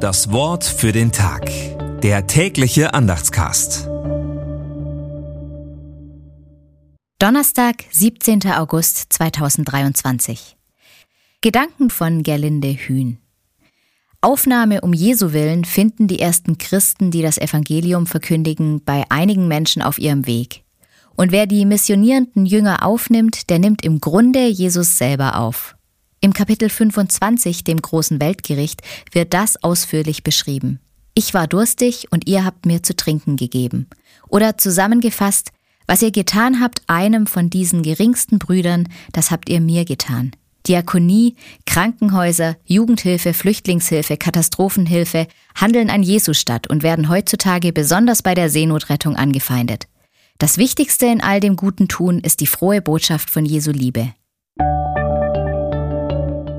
Das Wort für den Tag. Der tägliche Andachtscast. Donnerstag, 17. August 2023. Gedanken von Gerlinde Hühn. Aufnahme um Jesu willen finden die ersten Christen, die das Evangelium verkündigen, bei einigen Menschen auf ihrem Weg. Und wer die missionierenden Jünger aufnimmt, der nimmt im Grunde Jesus selber auf. Im Kapitel 25, dem großen Weltgericht, wird das ausführlich beschrieben. Ich war durstig und ihr habt mir zu trinken gegeben. Oder zusammengefasst, was ihr getan habt einem von diesen geringsten Brüdern, das habt ihr mir getan. Diakonie, Krankenhäuser, Jugendhilfe, Flüchtlingshilfe, Katastrophenhilfe handeln an Jesus statt und werden heutzutage besonders bei der Seenotrettung angefeindet. Das Wichtigste in all dem guten Tun ist die frohe Botschaft von Jesu Liebe.